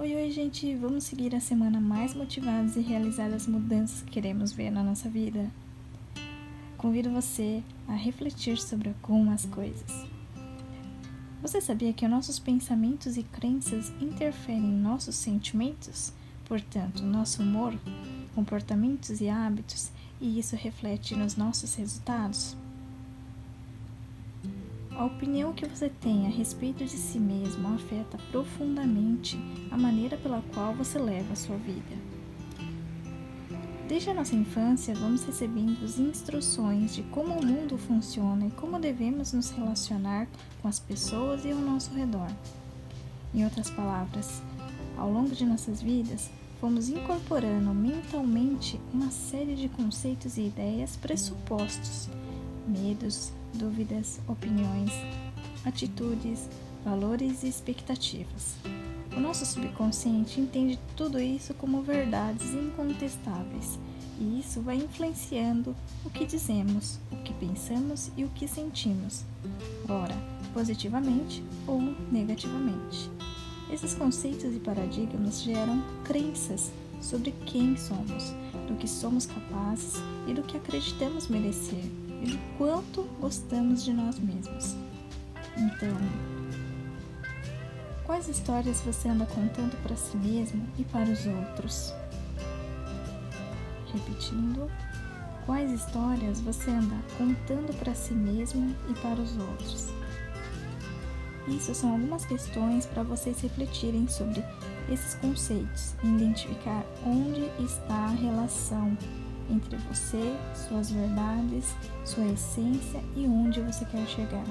Oi, oi, gente! Vamos seguir a semana mais motivados e realizar as mudanças que queremos ver na nossa vida? Convido você a refletir sobre algumas coisas. Você sabia que nossos pensamentos e crenças interferem em nossos sentimentos? Portanto, nosso humor, comportamentos e hábitos, e isso reflete nos nossos resultados? A opinião que você tem a respeito de si mesmo afeta profundamente a maneira pela qual você leva a sua vida. Desde a nossa infância, vamos recebendo instruções de como o mundo funciona e como devemos nos relacionar com as pessoas e ao nosso redor. Em outras palavras, ao longo de nossas vidas, fomos incorporando mentalmente uma série de conceitos e ideias pressupostos, medos, dúvidas, opiniões, atitudes, valores e expectativas. O nosso subconsciente entende tudo isso como verdades incontestáveis, e isso vai influenciando o que dizemos, o que pensamos e o que sentimos, ora positivamente ou negativamente. Esses conceitos e paradigmas geram crenças sobre quem somos, do que somos capazes e do que acreditamos merecer do quanto gostamos de nós mesmos. Então, quais histórias você anda contando para si mesmo e para os outros? Repetindo, quais histórias você anda contando para si mesmo e para os outros? Isso são algumas questões para vocês refletirem sobre esses conceitos e identificar onde está a relação entre você, suas verdades, sua essência e onde você quer chegar.